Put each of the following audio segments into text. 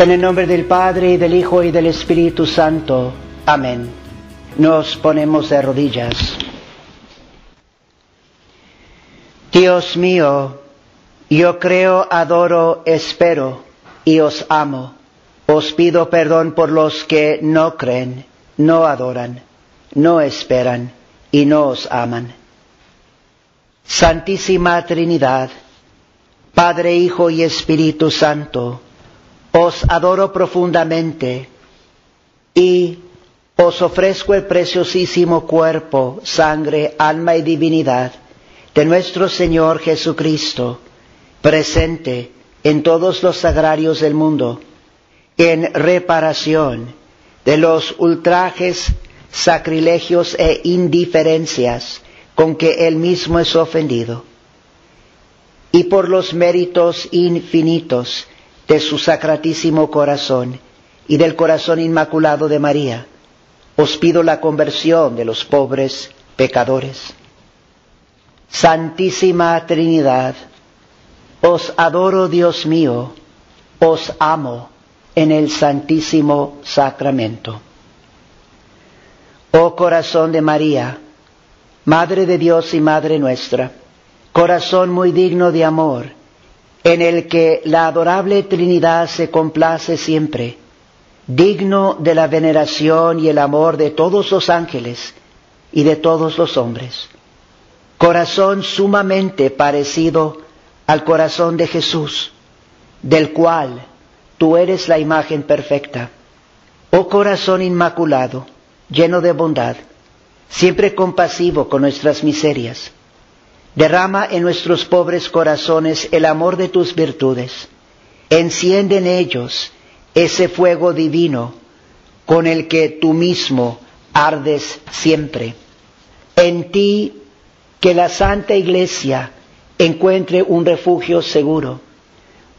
En el nombre del Padre, y del Hijo, y del Espíritu Santo. Amén. Nos ponemos de rodillas. Dios mío, yo creo, adoro, espero, y os amo. Os pido perdón por los que no creen, no adoran, no esperan y no os aman. Santísima Trinidad, Padre, Hijo y Espíritu Santo, os adoro profundamente y os ofrezco el preciosísimo cuerpo, sangre, alma y divinidad de nuestro Señor Jesucristo, presente en todos los sagrarios del mundo, en reparación de los ultrajes, sacrilegios e indiferencias con que Él mismo es ofendido, y por los méritos infinitos de su sacratísimo corazón y del corazón inmaculado de María, os pido la conversión de los pobres pecadores. Santísima Trinidad, os adoro Dios mío, os amo en el Santísimo Sacramento. Oh corazón de María, Madre de Dios y Madre nuestra, corazón muy digno de amor, en el que la adorable Trinidad se complace siempre, digno de la veneración y el amor de todos los ángeles y de todos los hombres. Corazón sumamente parecido al corazón de Jesús, del cual tú eres la imagen perfecta. Oh corazón inmaculado, lleno de bondad, siempre compasivo con nuestras miserias Derrama en nuestros pobres corazones el amor de tus virtudes. Enciende en ellos ese fuego divino con el que tú mismo ardes siempre. En ti que la Santa Iglesia encuentre un refugio seguro.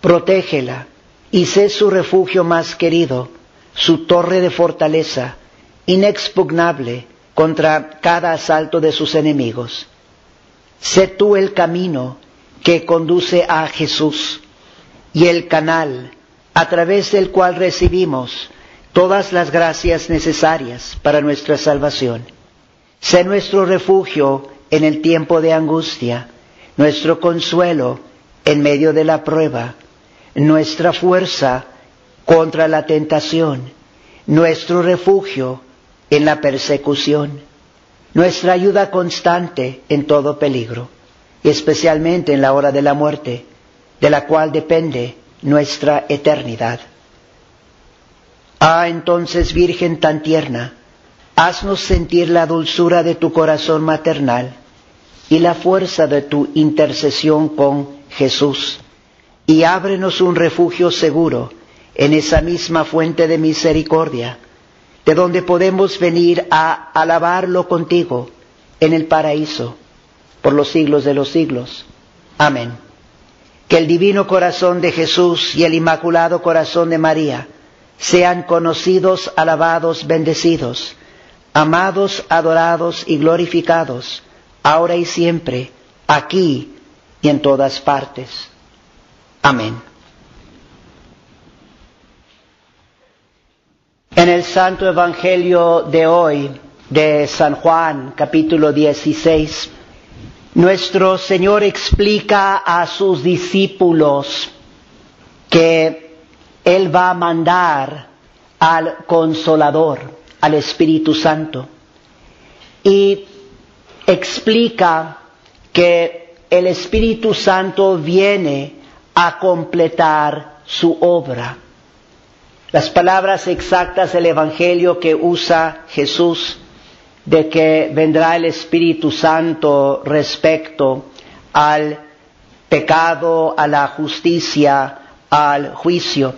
Protégela y sé su refugio más querido, su torre de fortaleza, inexpugnable contra cada asalto de sus enemigos. Sé tú el camino que conduce a Jesús y el canal a través del cual recibimos todas las gracias necesarias para nuestra salvación. Sé nuestro refugio en el tiempo de angustia, nuestro consuelo en medio de la prueba, nuestra fuerza contra la tentación, nuestro refugio en la persecución nuestra ayuda constante en todo peligro, y especialmente en la hora de la muerte, de la cual depende nuestra eternidad. Ah, entonces, Virgen tan tierna, haznos sentir la dulzura de tu corazón maternal y la fuerza de tu intercesión con Jesús, y ábrenos un refugio seguro en esa misma fuente de misericordia, de donde podemos venir a alabarlo contigo en el paraíso por los siglos de los siglos. Amén. Que el divino corazón de Jesús y el inmaculado corazón de María sean conocidos, alabados, bendecidos, amados, adorados y glorificados, ahora y siempre, aquí y en todas partes. Amén. En el Santo Evangelio de hoy, de San Juan, capítulo 16, nuestro Señor explica a sus discípulos que Él va a mandar al Consolador, al Espíritu Santo, y explica que el Espíritu Santo viene a completar su obra las palabras exactas del Evangelio que usa Jesús de que vendrá el Espíritu Santo respecto al pecado, a la justicia, al juicio.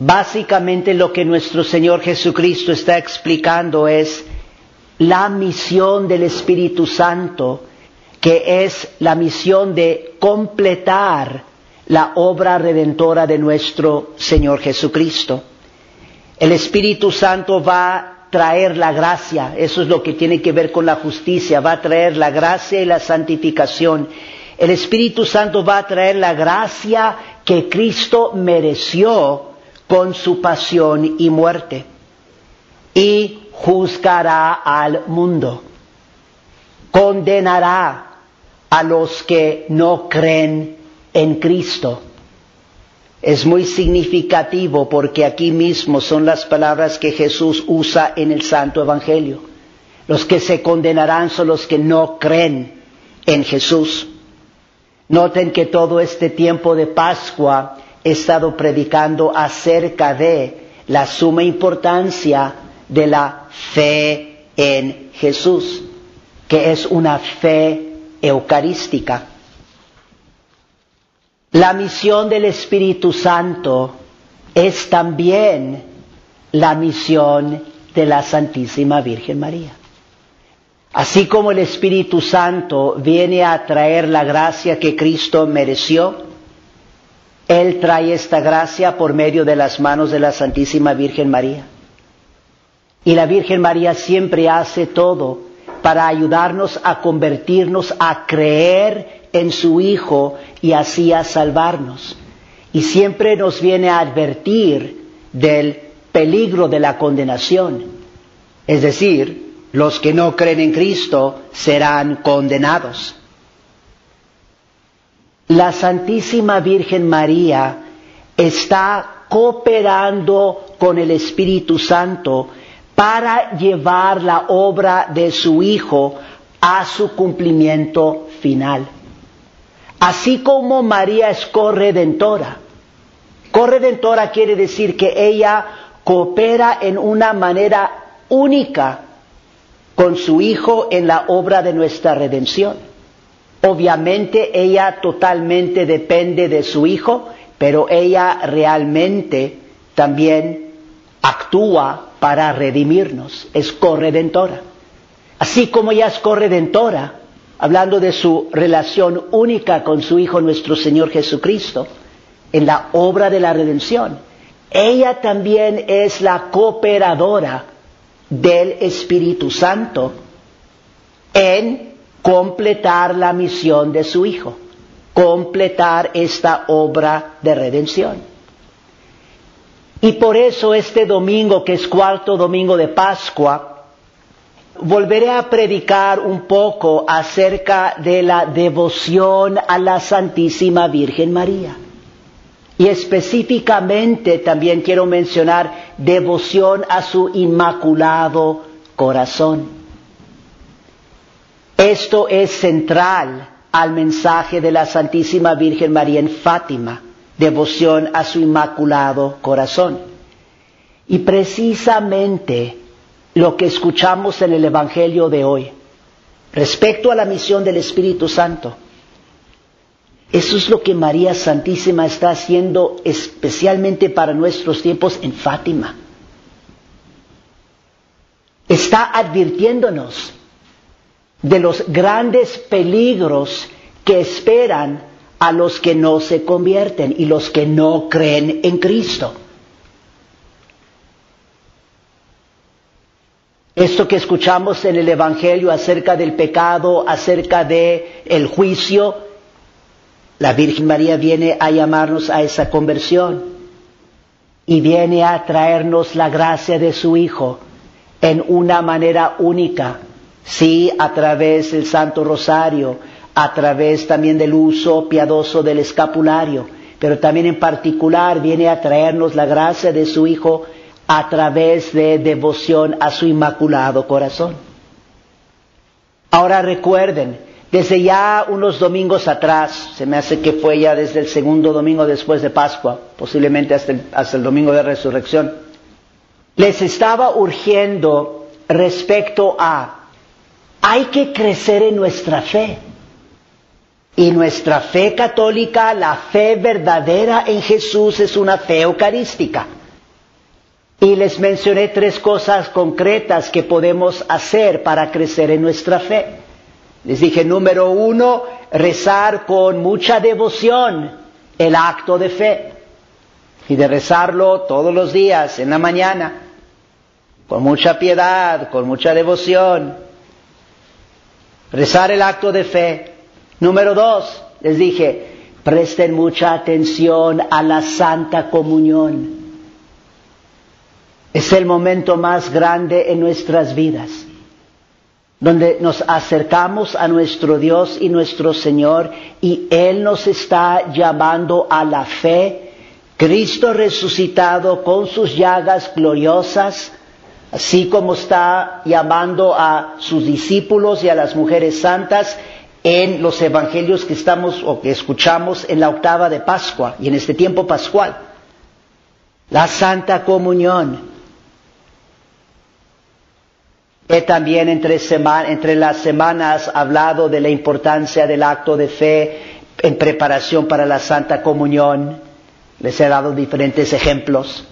Básicamente lo que nuestro Señor Jesucristo está explicando es la misión del Espíritu Santo, que es la misión de completar la obra redentora de nuestro Señor Jesucristo. El Espíritu Santo va a traer la gracia, eso es lo que tiene que ver con la justicia, va a traer la gracia y la santificación. El Espíritu Santo va a traer la gracia que Cristo mereció con su pasión y muerte, y juzgará al mundo, condenará a los que no creen en Cristo. Es muy significativo porque aquí mismo son las palabras que Jesús usa en el Santo Evangelio. Los que se condenarán son los que no creen en Jesús. Noten que todo este tiempo de Pascua he estado predicando acerca de la suma importancia de la fe en Jesús, que es una fe eucarística. La misión del Espíritu Santo es también la misión de la Santísima Virgen María. Así como el Espíritu Santo viene a traer la gracia que Cristo mereció, Él trae esta gracia por medio de las manos de la Santísima Virgen María. Y la Virgen María siempre hace todo para ayudarnos a convertirnos, a creer en su Hijo y así a salvarnos. Y siempre nos viene a advertir del peligro de la condenación. Es decir, los que no creen en Cristo serán condenados. La Santísima Virgen María está cooperando con el Espíritu Santo para llevar la obra de su Hijo a su cumplimiento final. Así como María es corredentora. Corredentora quiere decir que ella coopera en una manera única con su Hijo en la obra de nuestra redención. Obviamente ella totalmente depende de su Hijo, pero ella realmente también actúa para redimirnos, es corredentora. Así como ella es corredentora, hablando de su relación única con su Hijo nuestro Señor Jesucristo, en la obra de la redención, ella también es la cooperadora del Espíritu Santo en completar la misión de su Hijo, completar esta obra de redención. Y por eso este domingo, que es cuarto domingo de Pascua, volveré a predicar un poco acerca de la devoción a la Santísima Virgen María. Y específicamente también quiero mencionar devoción a su Inmaculado Corazón. Esto es central al mensaje de la Santísima Virgen María en Fátima devoción a su inmaculado corazón. Y precisamente lo que escuchamos en el Evangelio de hoy, respecto a la misión del Espíritu Santo, eso es lo que María Santísima está haciendo especialmente para nuestros tiempos en Fátima. Está advirtiéndonos de los grandes peligros que esperan a los que no se convierten y los que no creen en Cristo. Esto que escuchamos en el Evangelio acerca del pecado, acerca de juicio, la Virgen María viene a llamarnos a esa conversión y viene a traernos la gracia de su Hijo en una manera única, sí, a través del Santo Rosario, a través también del uso piadoso del escapulario, pero también en particular viene a traernos la gracia de su Hijo a través de devoción a su inmaculado corazón. Ahora recuerden, desde ya unos domingos atrás, se me hace que fue ya desde el segundo domingo después de Pascua, posiblemente hasta el, hasta el domingo de resurrección, les estaba urgiendo respecto a, hay que crecer en nuestra fe. Y nuestra fe católica, la fe verdadera en Jesús es una fe eucarística. Y les mencioné tres cosas concretas que podemos hacer para crecer en nuestra fe. Les dije, número uno, rezar con mucha devoción el acto de fe. Y de rezarlo todos los días, en la mañana, con mucha piedad, con mucha devoción. Rezar el acto de fe. Número dos, les dije, presten mucha atención a la Santa Comunión. Es el momento más grande en nuestras vidas, donde nos acercamos a nuestro Dios y nuestro Señor y Él nos está llamando a la fe. Cristo resucitado con sus llagas gloriosas, así como está llamando a sus discípulos y a las mujeres santas en los evangelios que estamos o que escuchamos en la octava de Pascua y en este tiempo pascual. La Santa Comunión. He también entre, entre las semanas hablado de la importancia del acto de fe en preparación para la Santa Comunión. Les he dado diferentes ejemplos.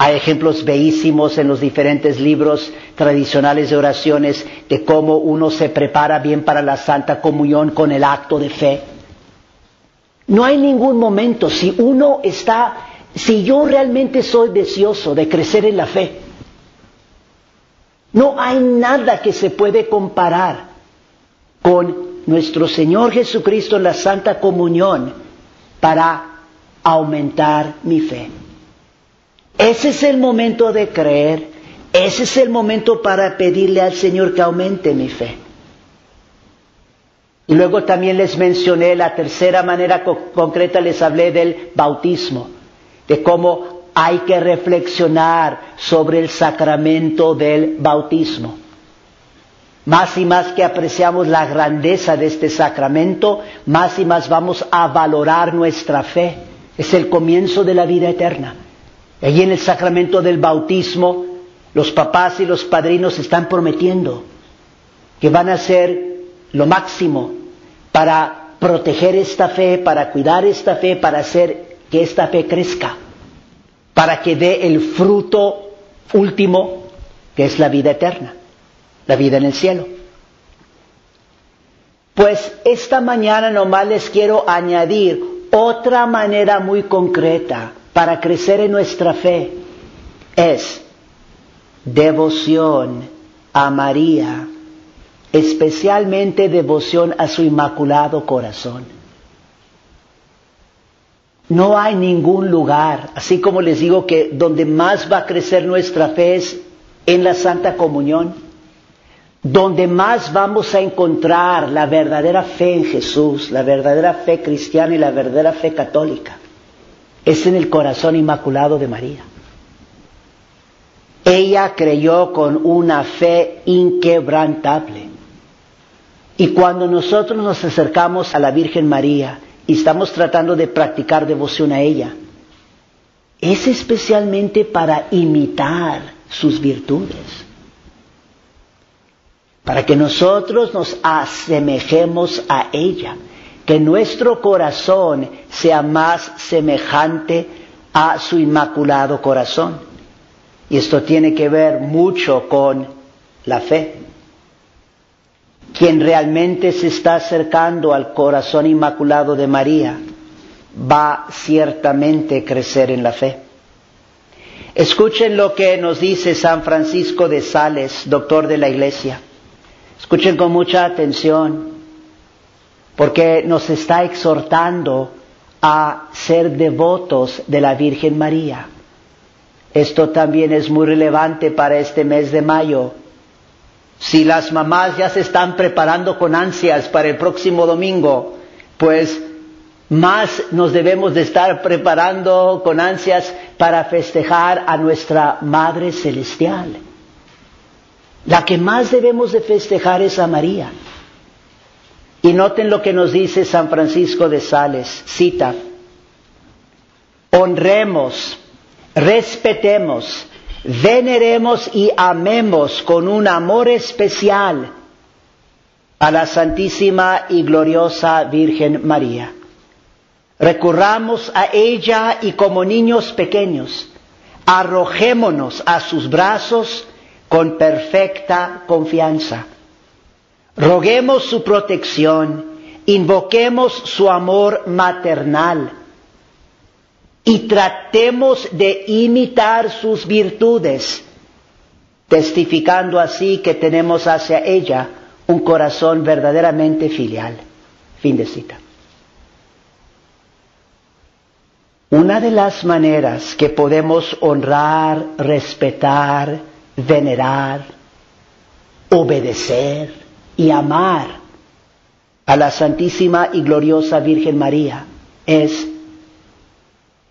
Hay ejemplos bellísimos en los diferentes libros tradicionales de oraciones de cómo uno se prepara bien para la Santa Comunión con el acto de fe. No hay ningún momento, si uno está, si yo realmente soy deseoso de crecer en la fe, no hay nada que se puede comparar con nuestro Señor Jesucristo en la Santa Comunión para aumentar mi fe. Ese es el momento de creer, ese es el momento para pedirle al Señor que aumente mi fe. Y luego también les mencioné la tercera manera concreta, les hablé del bautismo, de cómo hay que reflexionar sobre el sacramento del bautismo. Más y más que apreciamos la grandeza de este sacramento, más y más vamos a valorar nuestra fe. Es el comienzo de la vida eterna. Allí en el sacramento del bautismo, los papás y los padrinos están prometiendo que van a hacer lo máximo para proteger esta fe, para cuidar esta fe, para hacer que esta fe crezca, para que dé el fruto último, que es la vida eterna, la vida en el cielo. Pues esta mañana nomás les quiero añadir otra manera muy concreta para crecer en nuestra fe es devoción a María, especialmente devoción a su inmaculado corazón. No hay ningún lugar, así como les digo que donde más va a crecer nuestra fe es en la Santa Comunión, donde más vamos a encontrar la verdadera fe en Jesús, la verdadera fe cristiana y la verdadera fe católica es en el corazón inmaculado de María. Ella creyó con una fe inquebrantable. Y cuando nosotros nos acercamos a la Virgen María y estamos tratando de practicar devoción a ella, es especialmente para imitar sus virtudes, para que nosotros nos asemejemos a ella que nuestro corazón sea más semejante a su inmaculado corazón. Y esto tiene que ver mucho con la fe. Quien realmente se está acercando al corazón inmaculado de María va ciertamente a crecer en la fe. Escuchen lo que nos dice San Francisco de Sales, doctor de la Iglesia. Escuchen con mucha atención porque nos está exhortando a ser devotos de la Virgen María. Esto también es muy relevante para este mes de mayo. Si las mamás ya se están preparando con ansias para el próximo domingo, pues más nos debemos de estar preparando con ansias para festejar a nuestra Madre Celestial. La que más debemos de festejar es a María. Y noten lo que nos dice San Francisco de Sales, cita, honremos, respetemos, veneremos y amemos con un amor especial a la Santísima y Gloriosa Virgen María. Recurramos a ella y como niños pequeños, arrojémonos a sus brazos con perfecta confianza Roguemos su protección, invoquemos su amor maternal y tratemos de imitar sus virtudes, testificando así que tenemos hacia ella un corazón verdaderamente filial. Fin de cita. Una de las maneras que podemos honrar, respetar, venerar, obedecer y amar a la Santísima y Gloriosa Virgen María es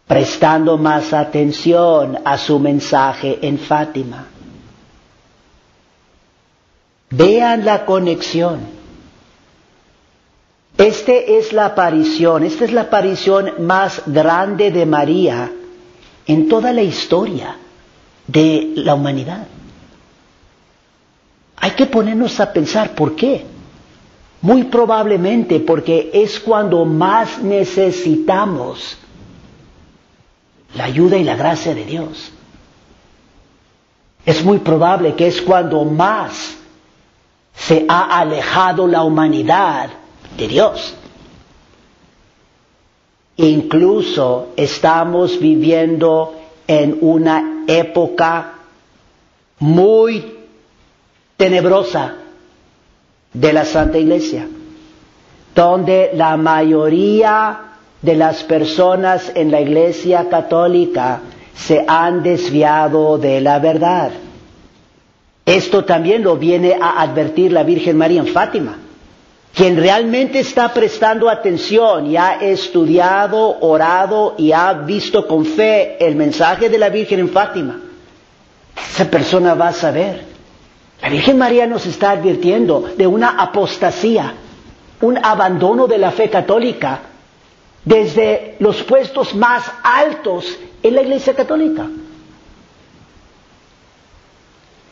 prestando más atención a su mensaje en Fátima. Vean la conexión. Esta es la aparición, esta es la aparición más grande de María en toda la historia de la humanidad. Hay que ponernos a pensar por qué. Muy probablemente porque es cuando más necesitamos la ayuda y la gracia de Dios. Es muy probable que es cuando más se ha alejado la humanidad de Dios. Incluso estamos viviendo en una época muy tenebrosa de la Santa Iglesia, donde la mayoría de las personas en la Iglesia católica se han desviado de la verdad. Esto también lo viene a advertir la Virgen María en Fátima. Quien realmente está prestando atención y ha estudiado, orado y ha visto con fe el mensaje de la Virgen en Fátima, esa persona va a saber. La Virgen María nos está advirtiendo de una apostasía, un abandono de la fe católica desde los puestos más altos en la Iglesia católica.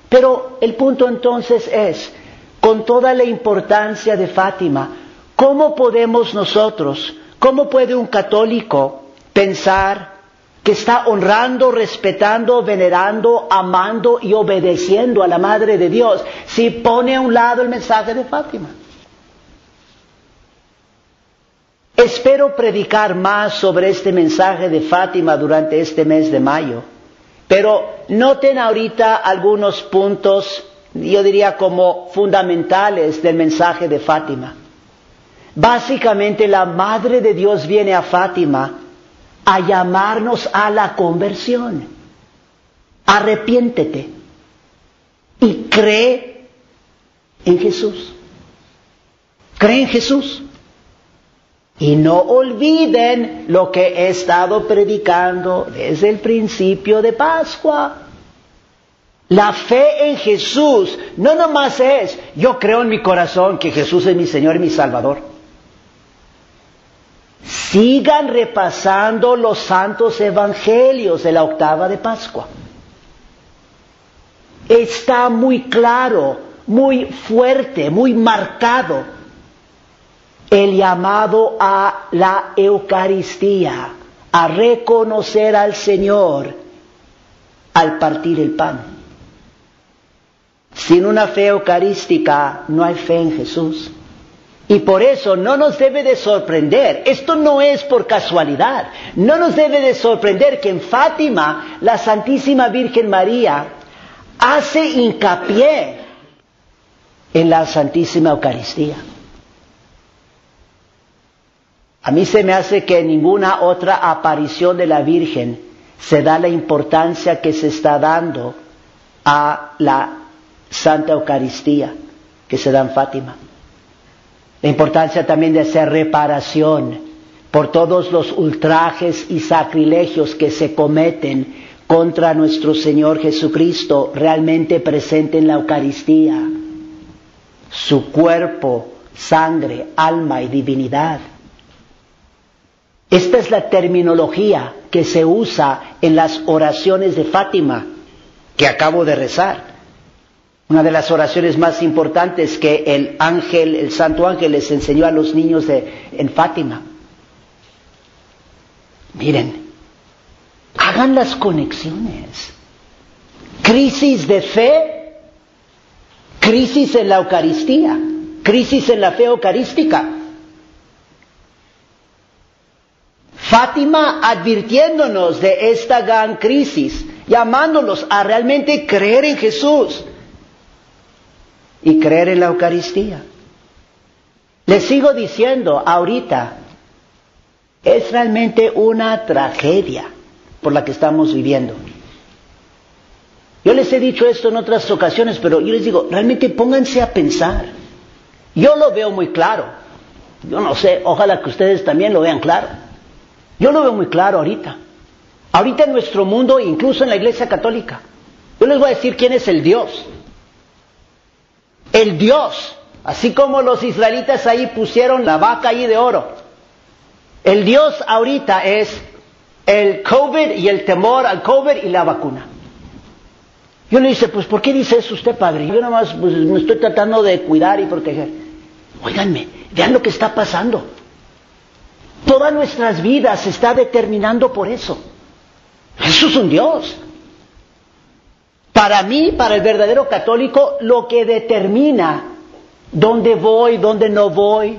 Pero el punto entonces es, con toda la importancia de Fátima, ¿cómo podemos nosotros, cómo puede un católico pensar que está honrando, respetando, venerando, amando y obedeciendo a la Madre de Dios si pone a un lado el mensaje de Fátima? Espero predicar más sobre este mensaje de Fátima durante este mes de mayo. Pero noten ahorita algunos puntos, yo diría como fundamentales del mensaje de Fátima. Básicamente la Madre de Dios viene a Fátima a llamarnos a la conversión. Arrepiéntete y cree en Jesús. Cree en Jesús. Y no olviden lo que he estado predicando desde el principio de Pascua. La fe en Jesús no nomás es, yo creo en mi corazón que Jesús es mi Señor y mi Salvador. Sigan repasando los santos evangelios de la octava de Pascua. Está muy claro, muy fuerte, muy marcado el llamado a la Eucaristía, a reconocer al Señor al partir el pan. Sin una fe eucarística no hay fe en Jesús. Y por eso no nos debe de sorprender, esto no es por casualidad, no nos debe de sorprender que en Fátima la Santísima Virgen María hace hincapié en la Santísima Eucaristía. A mí se me hace que en ninguna otra aparición de la Virgen se da la importancia que se está dando a la Santa Eucaristía que se da en Fátima. La importancia también de hacer reparación por todos los ultrajes y sacrilegios que se cometen contra nuestro Señor Jesucristo realmente presente en la Eucaristía, su cuerpo, sangre, alma y divinidad. Esta es la terminología que se usa en las oraciones de Fátima que acabo de rezar. Una de las oraciones más importantes que el ángel, el santo ángel les enseñó a los niños de, en Fátima. Miren, hagan las conexiones. Crisis de fe, crisis en la Eucaristía, crisis en la fe eucarística. Fátima advirtiéndonos de esta gran crisis, llamándonos a realmente creer en Jesús y creer en la Eucaristía. Les sigo diciendo ahorita, Es realmente una tragedia por la que estamos viviendo. Yo les he dicho esto en otras ocasiones, pero yo les digo, realmente pónganse a pensar. Yo lo veo muy claro. Yo no sé, ojalá que ustedes también lo vean claro. Yo lo veo muy claro ahorita. Ahorita en nuestro mundo, incluso en la Iglesia Católica. Yo les voy a decir quién es el Dios. El Dios, así como los israelitas ahí pusieron la vaca ahí de oro. El Dios ahorita es el COVID y el temor al COVID y la vacuna. Yo le dice, pues ¿por qué dice eso usted, padre? Yo nomás pues, me estoy tratando de cuidar y proteger. Óiganme, vean lo que está pasando. Todas nuestras vidas se está determinando por eso. Eso es un Dios. Para mí, para el verdadero católico, lo que determina dónde voy, dónde no voy,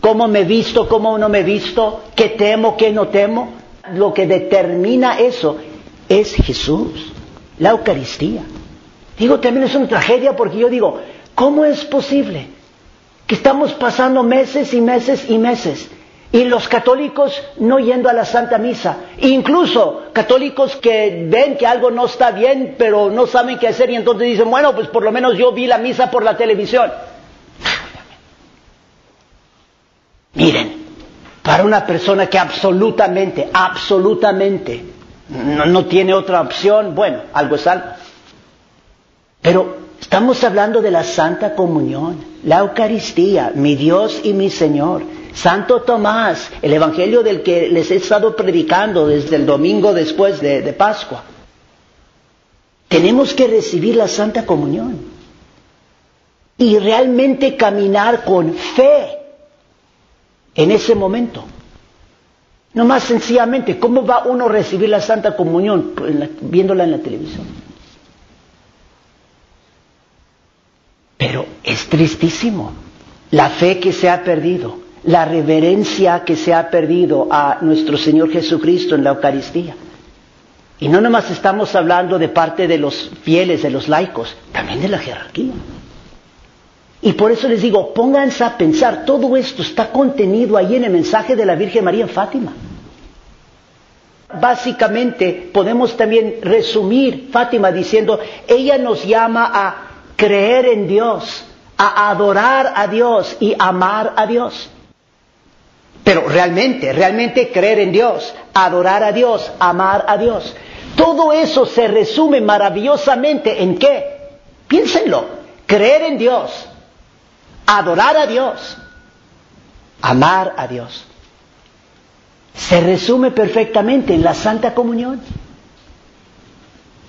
cómo me visto, cómo no me visto, qué temo, qué no temo, lo que determina eso es Jesús la Eucaristía. Digo, también es una tragedia porque yo digo, ¿cómo es posible que estamos pasando meses y meses y meses y los católicos no yendo a la Santa Misa? Incluso católicos que ven que algo no está bien, pero no saben qué hacer y entonces dicen, bueno, pues por lo menos yo vi la misa por la televisión. Miren, para una persona que absolutamente, absolutamente no, tiene otra opción, bueno, algo es algo. Pero estamos hablando de la Santa Comunión, la Eucaristía, mi Dios y mi Señor. Santo Tomás, el Evangelio del que les he estado predicando desde el domingo después de, Pascua. Tenemos que recibir la Santa Comunión y realmente caminar con fe en ese momento. No más sencillamente, ¿cómo va uno a recibir la Santa Comunión viéndola en la televisión? Pero es tristísimo la fe que se ha perdido, la reverencia que se ha perdido a nuestro Señor Jesucristo en la Eucaristía. Y no nomás estamos hablando de parte de los fieles, de los laicos, también de la jerarquía. Y por eso les digo, pónganse a pensar, todo esto está contenido ahí en el mensaje de la Virgen María en Fátima. Básicamente podemos también resumir Fátima diciendo, ella nos llama a creer en Dios, a adorar a Dios y amar a Dios. Pero realmente, realmente creer en Dios, adorar a Dios, amar a Dios. Todo eso se resume maravillosamente en qué? Piénsenlo, creer en Dios, adorar a Dios, amar a Dios. Se resume perfectamente en la Santa Comunión.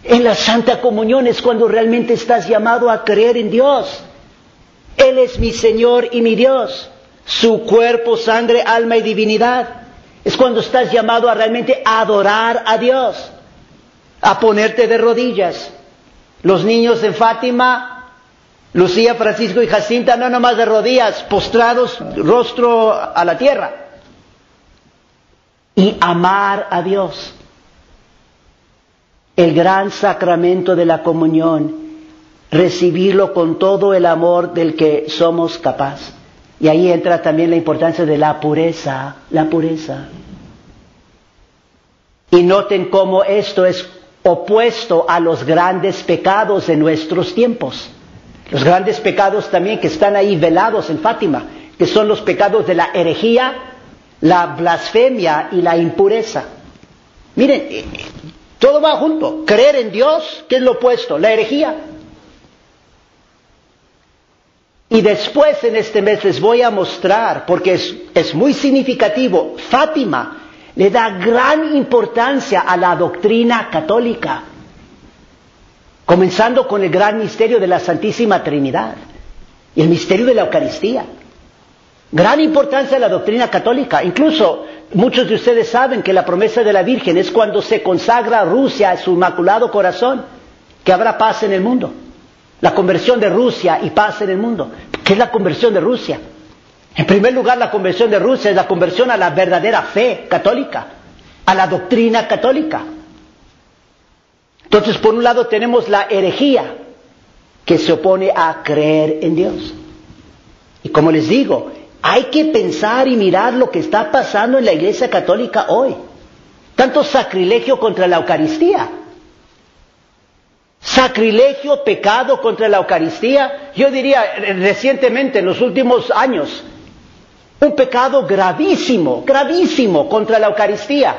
En la Santa Comunión es cuando realmente estás llamado a creer en Dios. Él es mi Señor y mi Dios. Su cuerpo, sangre, alma y divinidad. Es cuando estás llamado a realmente adorar a Dios. A ponerte de rodillas. Los niños en Fátima Lucía, Francisco y Jacinta no nomás de rodillas, postrados, rostro a la tierra. Y amar a Dios. El gran sacramento de la comunión, recibirlo con todo el amor del que somos capaces. Y ahí entra también la importancia de la pureza, la pureza. Y noten cómo esto es opuesto a los grandes pecados de nuestros tiempos. Los grandes pecados también que están ahí velados en Fátima, que son los pecados de la herejía, la blasfemia y la impureza. Miren, eh, todo va junto. Creer en Dios, que es lo opuesto, la herejía. Y después en este mes les voy a mostrar, porque es, muy significativo, Fátima le da gran importancia a la doctrina católica comenzando con el gran misterio de la Santísima Trinidad y el misterio de la Eucaristía. Gran importancia de la doctrina católica. Incluso muchos de ustedes saben que la promesa de la Virgen es cuando se consagra Rusia a su inmaculado corazón, que habrá paz en el mundo. La conversión de Rusia y paz en el mundo. ¿Qué es la conversión de Rusia? En primer lugar, la conversión de Rusia es la conversión a la verdadera fe católica, a la doctrina católica. Entonces, por un lado tenemos la herejía que se opone a creer en Dios. Y como les digo, Hay que pensar y mirar lo que está pasando en la Iglesia Católica hoy. Tanto sacrilegio contra la Eucaristía. Sacrilegio, pecado contra la Eucaristía. Yo diría recientemente, en los últimos años, un pecado gravísimo, gravísimo contra la Eucaristía.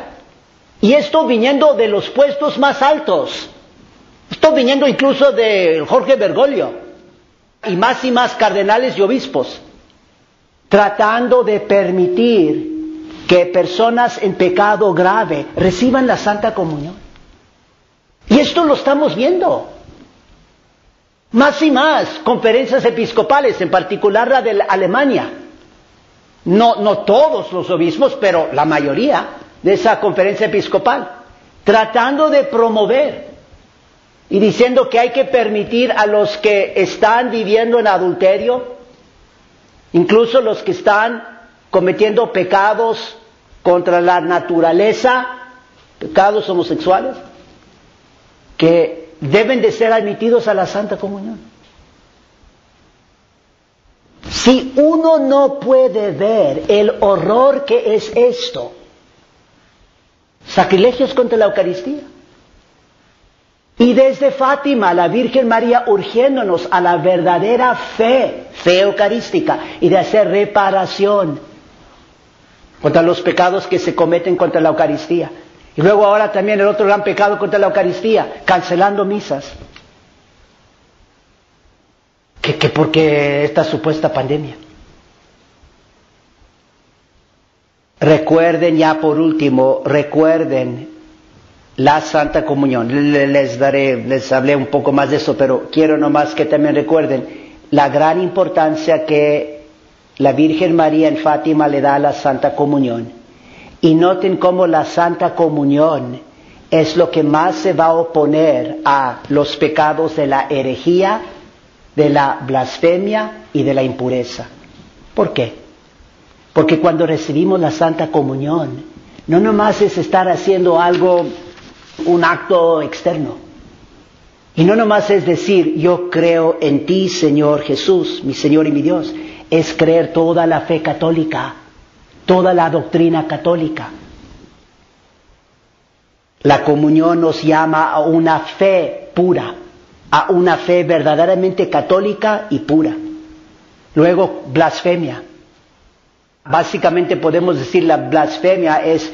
Y esto viniendo de los puestos más altos. Esto viniendo incluso de Jorge Bergoglio. Y más y más cardenales y obispos tratando de permitir que personas en pecado grave reciban la Santa Comunión. Y esto lo estamos viendo. Más y más conferencias episcopales, en particular la de Alemania. No, no todos los obispos, pero la mayoría de esa conferencia episcopal, tratando de promover y diciendo que hay que permitir a los que están viviendo en adulterio, Incluso los que están cometiendo pecados contra la naturaleza, pecados homosexuales, que deben de ser admitidos a la Santa Comunión. Si uno no puede ver el horror que es esto, sacrilegios contra la Eucaristía, y desde Fátima, la Virgen María urgiéndonos a la verdadera fe, fe eucarística, y de hacer reparación contra los pecados que se cometen contra la Eucaristía. Y luego ahora también el otro gran pecado contra la Eucaristía, cancelando misas. Que, que porque esta supuesta pandemia. Recuerden ya por último, recuerden la Santa Comunión. Les daré, les hablé un poco más de eso, pero quiero nomás que también recuerden la gran importancia que la Virgen María en Fátima le da a la Santa Comunión. Y noten cómo la Santa Comunión es lo que más se va a oponer a los pecados de la herejía, de la blasfemia y de la impureza. ¿Por qué? Porque cuando recibimos la Santa Comunión, no nomás es estar haciendo algo un acto externo. Y no nomás es decir, yo creo en ti, Señor Jesús, mi Señor y mi Dios, es creer toda la fe católica, toda la doctrina católica. La comunión nos llama a una fe pura, a una fe verdaderamente católica y pura. Luego, blasfemia. Básicamente podemos decir la blasfemia es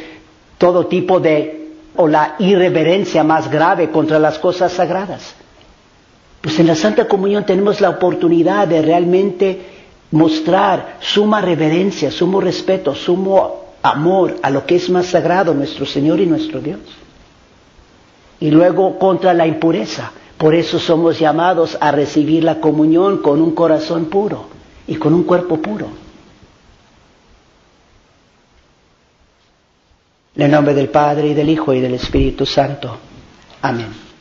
todo tipo de o la irreverencia más grave contra las cosas sagradas. Pues en la Santa Comunión tenemos la oportunidad de realmente mostrar suma reverencia, sumo respeto, sumo amor a lo que es más sagrado, nuestro Señor y nuestro Dios. Y luego contra la impureza. Por eso somos llamados a recibir la comunión con un corazón puro y con un cuerpo puro. En el nombre del Padre y del Hijo y del Espíritu Santo. Amén.